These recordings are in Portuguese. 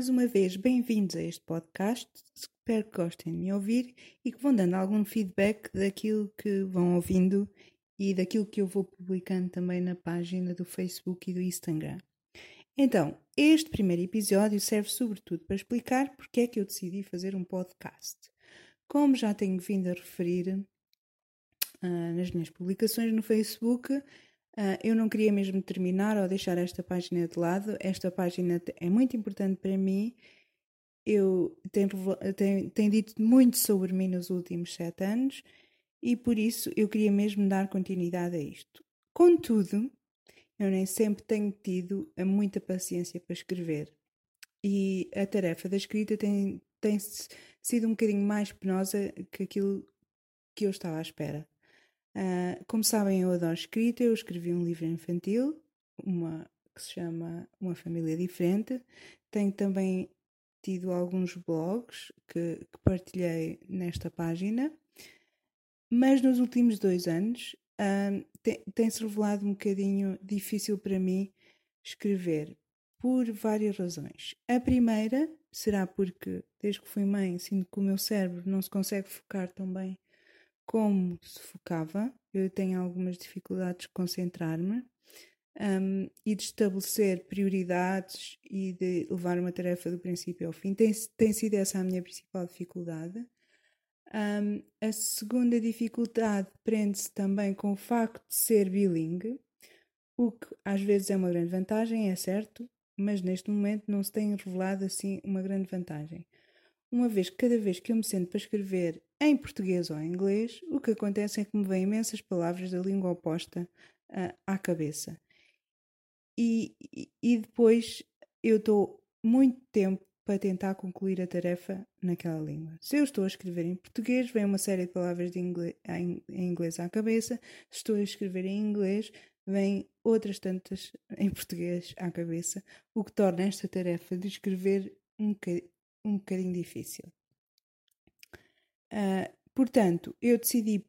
mais uma vez, bem-vindos a este podcast. Espero que gostem de me ouvir e que vão dando algum feedback daquilo que vão ouvindo e daquilo que eu vou publicando também na página do Facebook e do Instagram. Então, este primeiro episódio serve sobretudo para explicar porque é que eu decidi fazer um podcast. Como já tenho vindo a referir uh, nas minhas publicações no Facebook, Uh, eu não queria mesmo terminar ou deixar esta página de lado. Esta página é muito importante para mim. Eu tenho, tenho, tenho dito muito sobre mim nos últimos sete anos e por isso eu queria mesmo dar continuidade a isto. Contudo, eu nem sempre tenho tido muita paciência para escrever e a tarefa da escrita tem, tem sido um bocadinho mais penosa que aquilo que eu estava à espera. Uh, como sabem, eu adoro escrita. Eu escrevi um livro infantil, uma que se chama Uma Família Diferente. Tenho também tido alguns blogs que, que partilhei nesta página, mas nos últimos dois anos uh, tem-se revelado um bocadinho difícil para mim escrever, por várias razões. A primeira será porque, desde que fui mãe, sinto que o meu cérebro não se consegue focar tão bem como se focava, eu tenho algumas dificuldades de concentrar-me um, e de estabelecer prioridades e de levar uma tarefa do princípio ao fim. Tem, tem sido essa a minha principal dificuldade. Um, a segunda dificuldade prende-se também com o facto de ser bilingue, o que às vezes é uma grande vantagem, é certo, mas neste momento não se tem revelado assim uma grande vantagem uma vez que cada vez que eu me sento para escrever em português ou em inglês, o que acontece é que me vêm imensas palavras da língua oposta uh, à cabeça. E, e, depois eu estou muito tempo para tentar concluir a tarefa naquela língua. Se eu estou a escrever em português, vem uma série de palavras de inglês, em, inglês à cabeça. Se estou a escrever em inglês, vem outras tantas em português à cabeça, o que torna esta tarefa de escrever um, um bocadinho difícil. Uh, portanto, eu decidi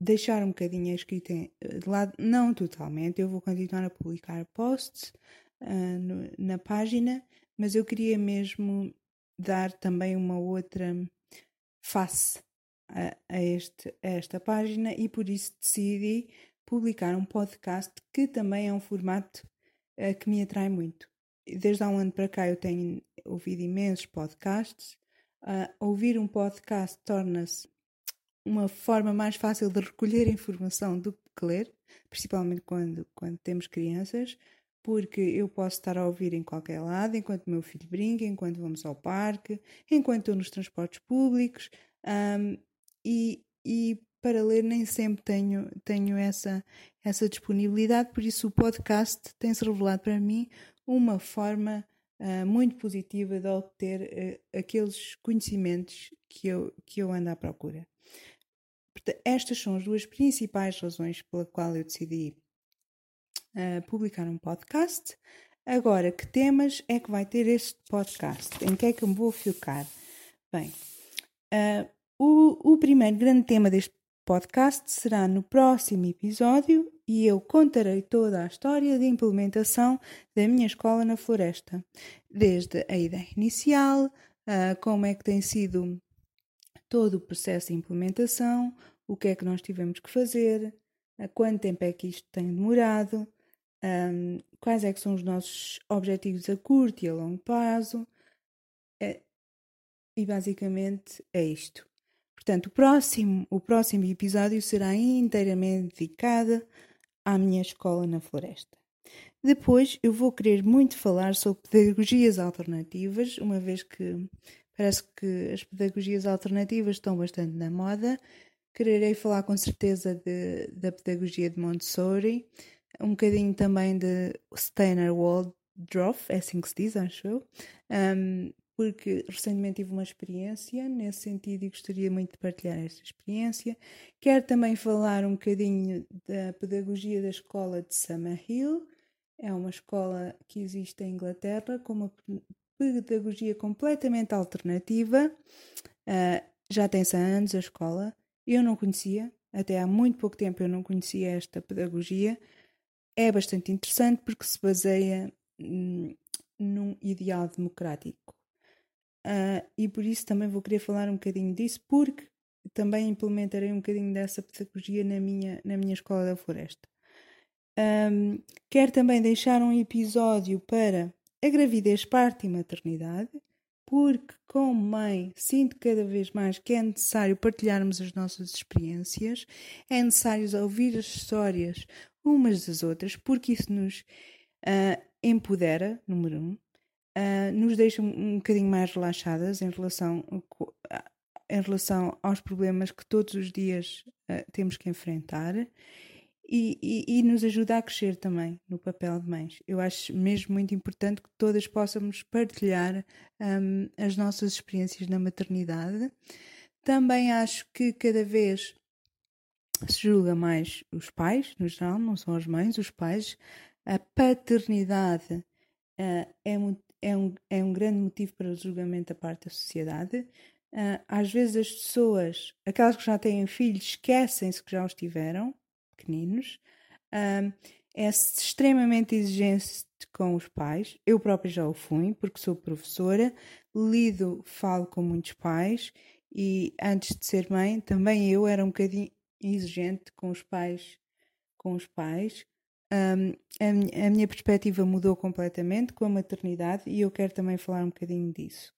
deixar um bocadinho a escrita de lado, não totalmente, eu vou continuar a publicar posts uh, no, na página, mas eu queria mesmo dar também uma outra face a, a, este, a esta página e por isso decidi publicar um podcast que também é um formato uh, que me atrai muito desde há um ano para cá eu tenho ouvido imensos podcasts. Uh, ouvir um podcast torna-se uma forma mais fácil de recolher informação do que ler, principalmente quando, quando temos crianças, porque eu posso estar a ouvir em qualquer lado, enquanto meu filho brinca, enquanto vamos ao parque, enquanto estou nos transportes públicos, um, e, e para ler nem sempre tenho, tenho essa, essa disponibilidade, por isso o podcast tem-se revelado para mim uma forma uh, muito positiva de obter uh, aqueles conhecimentos que eu, que eu ando à procura. Portanto, estas são as duas principais razões pela qual eu decidi uh, publicar um podcast. Agora, que temas é que vai ter este podcast? Em que é que eu me vou focar? Bem, o, o primeiro grande tema deste podcast será no próximo episódio e eu contarei toda a história de implementação da minha escola na floresta, desde a ideia inicial, como é que tem sido todo o processo de implementação, o que é que nós tivemos que fazer, quanto tempo é que isto tem demorado, um, quais é que são os nossos objetivos a curto e a longo prazo. É, e basicamente é isto. Portanto, o próximo, o próximo episódio será inteiramente dedicado à minha escola na floresta. Depois eu vou querer muito falar sobre pedagogias alternativas, uma vez que parece que as pedagogias alternativas estão bastante na moda. Quererei falar com certeza de, da pedagogia de Montessori, um bocadinho também de Steiner Waldorf, é assim que se diz, acho eu, um, porque recentemente tive uma experiência nesse sentido e gostaria muito de partilhar esta experiência. Quero também falar um bocadinho da pedagogia da escola de Summerhill. É uma escola que existe em Inglaterra com uma pedagogia completamente alternativa. Uh, já tem 100 anos a escola. Eu não conhecia, até há muito pouco tempo eu não conhecia esta pedagogia. É bastante interessante porque se baseia hum, num ideal democrático. Uh, e por isso também vou querer falar um bocadinho disso, porque também implementarei um bocadinho dessa pedagogia na minha, na minha escola da floresta. Um, quero também deixar um episódio para a gravidez, parte e maternidade, porque, como mãe, sinto cada vez mais que é necessário partilharmos as nossas experiências, é necessário ouvir as histórias umas das outras, porque isso nos uh, empodera, número um, uh, nos deixa um, bocadinho mais relaxadas em relação, em relação aos problemas que todos os dias uh, temos que enfrentar e, e, e, nos ajuda a crescer também no papel de mães. Eu acho mesmo muito importante que todas possamos partilhar um, as nossas experiências na maternidade. Também acho que cada vez se julga mais os pais, no geral, não são as mães, os pais. A paternidade uh, é, é, um, é um grande motivo para o julgamento da parte da sociedade. Uh, às vezes as pessoas, aquelas que já têm filhos, esquecem-se que já os tiveram pequeninos. Um, é extremamente exigente com os pais. Eu própria já o fui, porque sou professora, lido, falo com muitos pais e antes de ser mãe, também eu era um bocadinho exigente com os pais. Com os pais. Um, a, a, minha perspectiva mudou completamente com a maternidade e eu quero também falar um bocadinho disso.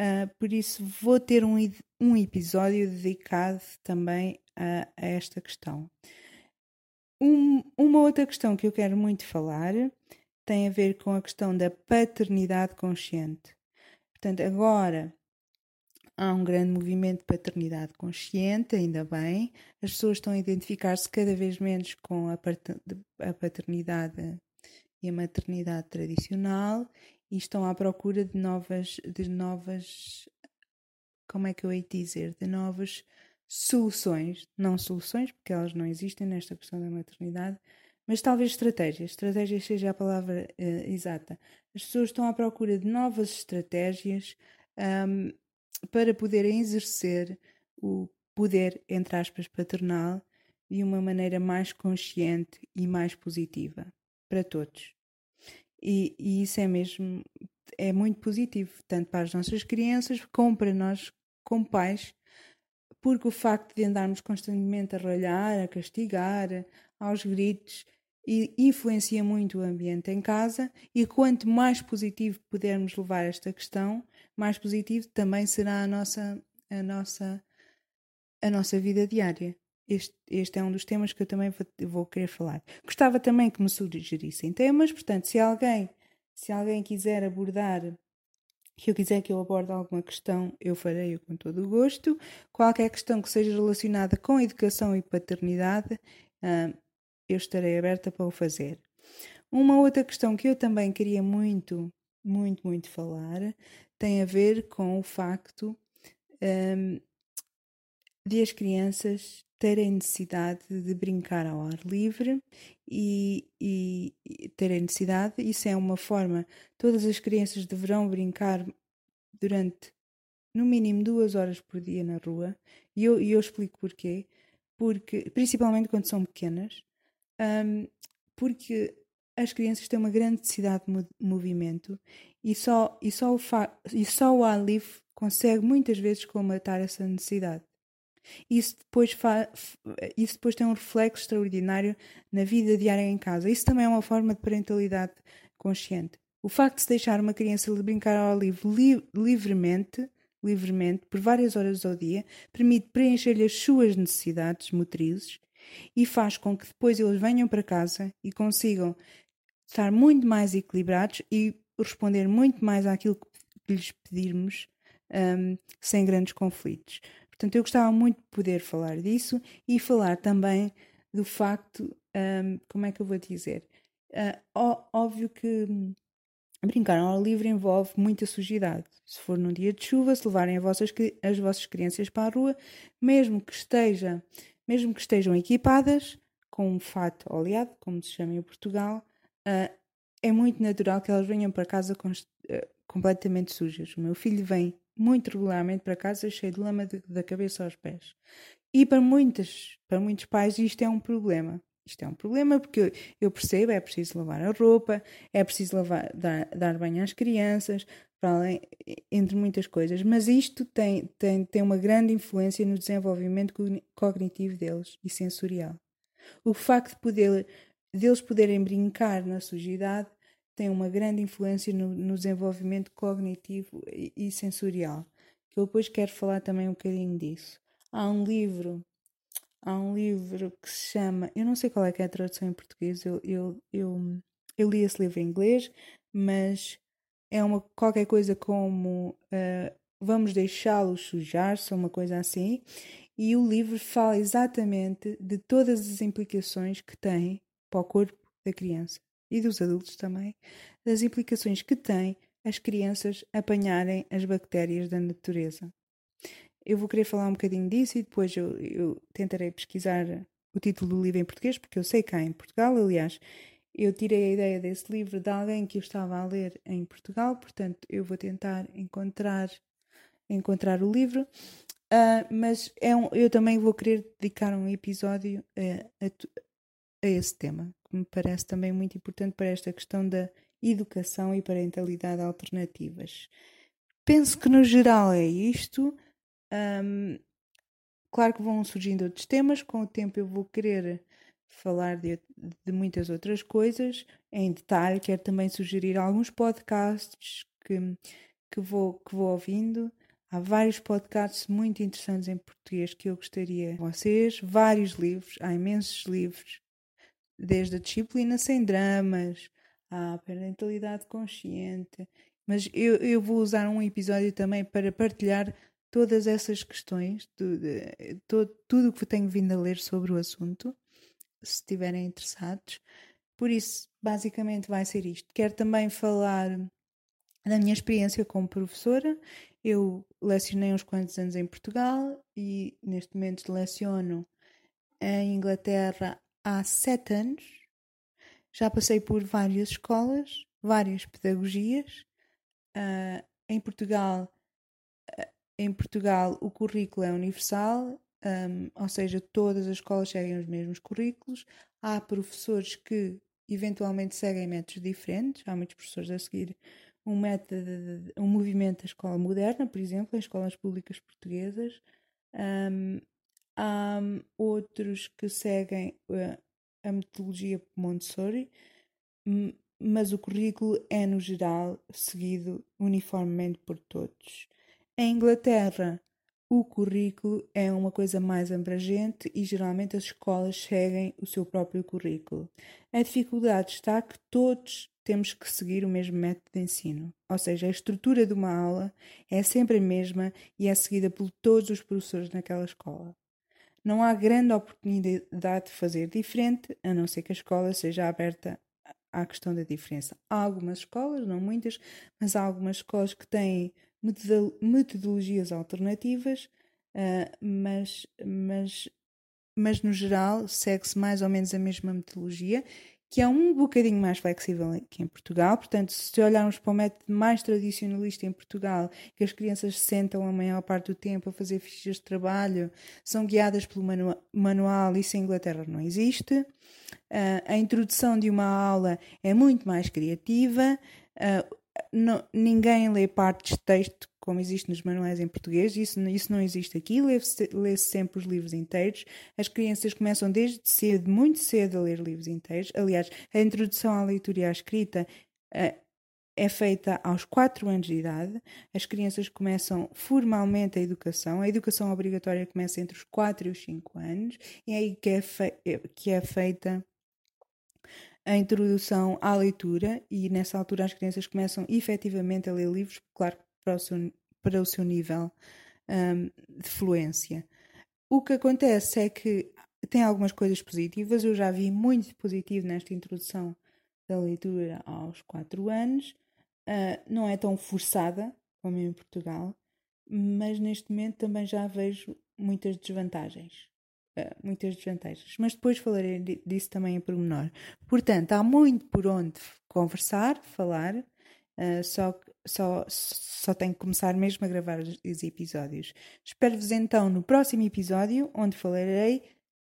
Uh, por isso, vou ter um, um episódio dedicado também a, a esta questão. Um, uma outra questão que eu quero muito falar tem a ver com a questão da paternidade consciente. Portanto, agora há um grande movimento de paternidade consciente, ainda bem. As pessoas estão a identificar-se cada vez menos com a paternidade e a maternidade tradicional e estão à procura de novas, de novas, como é que eu hei dizer, de novas soluções, não soluções, porque elas não existem nesta questão da maternidade, mas talvez estratégias. Estratégias seja a palavra uh, exata. As pessoas estão à procura de novas estratégias um, para poderem exercer o poder, entre aspas, paternal de uma maneira mais consciente e mais positiva para todos. E, e isso é mesmo, é muito positivo, tanto para as nossas crianças como para nós, como pais, porque o facto de andarmos constantemente a ralhar, a castigar, aos gritos, influencia muito o ambiente em casa e quanto mais positivo pudermos levar esta questão, mais positivo também será a nossa a nossa a nossa vida diária. Este, este é um dos temas que eu também vou, querer falar. Gostava também que me sugerissem temas, portanto, se alguém se alguém quiser abordar que eu quiser que eu aborde alguma questão, eu farei com todo o gosto. Qualquer questão que seja relacionada com educação e paternidade, uh, eu estarei aberta para o fazer. Uma outra questão que eu também queria muito, muito, muito falar tem a ver com o facto um, de as crianças terem necessidade de brincar ao ar livre e, e, e, terem necessidade, isso é uma forma, todas as crianças deverão brincar durante no mínimo duas horas por dia na rua, e eu, eu explico porquê, porque, principalmente quando são pequenas, um, porque as crianças têm uma grande necessidade de movimento e só, e só, o, e só o livre consegue muitas vezes comatar essa necessidade. Isso depois, isso depois tem um reflexo extraordinário na vida diária em casa. Isso também é uma forma de parentalidade consciente. O facto de se deixar uma criança brincar ao livre li livremente, livremente, por várias horas ao dia, permite preencher-lhe as suas necessidades motrizes e faz com que depois eles venham para casa e consigam estar muito mais equilibrados e responder muito mais àquilo que lhes pedirmos um, sem grandes conflitos. Portanto, eu gostava muito de poder falar disso e falar também do facto, um, como é que eu vou dizer? Uh, óbvio que brincar ao ar livre envolve muita sujidade. Se for num dia de chuva, se levarem vossas, as vossas crianças para a rua, mesmo que, esteja, mesmo que estejam equipadas com um fato oleado, como se chama em Portugal, uh, é muito natural que elas venham para casa com, uh, completamente sujas. O meu filho vem muito regularmente para casa cheio de lama de, da cabeça aos pés. E para muitas, para muitos pais isto é um problema. isto é um problema porque eu percebo, é preciso lavar a roupa, é preciso lavar, dar, dar banho às crianças, além, entre muitas coisas, mas isto tem, tem, tem uma grande influência no desenvolvimento cognitivo deles e sensorial. O facto de poder, deles poderem brincar na sujidade tem uma grande influência no, no desenvolvimento cognitivo e, e sensorial, que eu depois quero falar também um bocadinho disso. Há um livro há um livro que se chama, eu não sei qual é, é a tradução em português, eu, eu, eu, eu li esse livro em inglês, mas é uma qualquer coisa como uh, vamos deixá-lo sujar-se, uma coisa assim, e o livro fala exatamente de todas as implicações que tem para o corpo da criança e dos adultos também, das implicações que tem as crianças apanharem as bactérias da natureza. Eu vou querer falar um bocadinho disso e depois eu, eu tentarei pesquisar o título do livro em português, porque eu sei cá em Portugal, aliás, eu tirei a ideia desse livro de alguém que eu estava a ler em Portugal, portanto eu vou tentar encontrar encontrar o livro, uh, mas é um, eu também vou querer dedicar um episódio a, a, esse tema, que me parece também muito importante para esta questão da educação e parentalidade alternativas. Penso que no geral é isto. Um, claro que vão surgindo outros temas, com o tempo eu vou querer falar de, de muitas outras coisas em detalhe. Quero também sugerir alguns podcasts que, que, vou, que vou ouvindo. Há vários podcasts muito interessantes em português que eu gostaria de vocês, vários livros, há imensos livros, desde a disciplina sem dramas, à parentalidade consciente. Mas eu, eu vou usar um episódio também para partilhar todas essas questões, tudo, tudo o que tenho vindo a ler sobre o assunto, se estiverem interessados. Por isso, basicamente vai ser isto. Quero também falar da minha experiência como professora. Eu lecionei uns quantos anos em Portugal e neste momento leciono em Inglaterra há sete anos. Já passei por várias escolas, várias pedagogias. Uh, em Portugal em Portugal o currículo é universal, um, ou seja, todas as escolas seguem os mesmos currículos. Há professores que eventualmente seguem métodos diferentes, há muitos professores a seguir um método, um movimento da escola moderna, por exemplo, em escolas públicas portuguesas. Um, há outros que seguem uh, a metodologia Montessori, mas o currículo é, no geral, seguido uniformemente por todos. Em Inglaterra, o currículo é uma coisa mais abrangente e geralmente as escolas seguem o seu próprio currículo. A dificuldade está que todos temos que seguir o mesmo método de ensino, ou seja, a estrutura de uma aula é sempre a mesma e é seguida por todos os professores naquela escola. Não há grande oportunidade de fazer diferente, a não ser que a escola seja aberta à questão da diferença. Há algumas escolas, não muitas, mas há algumas escolas que têm metodologias alternativas, uh, mas, mas, mas no geral segue-se mais ou menos a mesma metodologia, que é um bocadinho mais flexível que em Portugal. Portanto, se olharmos para o método mais tradicionalista em Portugal, que as crianças se sentam a maior parte do tempo a fazer fichas de trabalho, são guiadas pelo manual, isso em Inglaterra não existe. Uh, a introdução de uma aula é muito mais criativa. Uh, não, ninguém lê partes de texto como existe nos manuais em português, isso, isso não existe aqui, lê-se lê sempre os livros inteiros. As crianças começam desde cedo, muito cedo, a ler livros inteiros. Aliás, a introdução à leitura e à escrita uh, é feita aos 4 anos de idade. As crianças começam formalmente a educação. A educação obrigatória começa entre os 4 e os 5 anos, e é aí que é, que é feita a introdução à leitura e nessa altura as crianças começam efetivamente a ler livros, claro, para o seu, para o seu nível um, de fluência. O que acontece é que tem algumas coisas positivas, eu já vi muito positivo nesta introdução da leitura aos 4 anos, uh, não é tão forçada como em Portugal, mas neste momento também já vejo muitas desvantagens. Uh, muitas desvantagens, mas depois falarei disso também em pormenor. Portanto, há muito por onde conversar, falar, uh, só, só, só tenho que começar mesmo a gravar os episódios. Espero-vos então no próximo episódio, onde falarei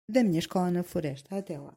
da minha escola na floresta. Até lá!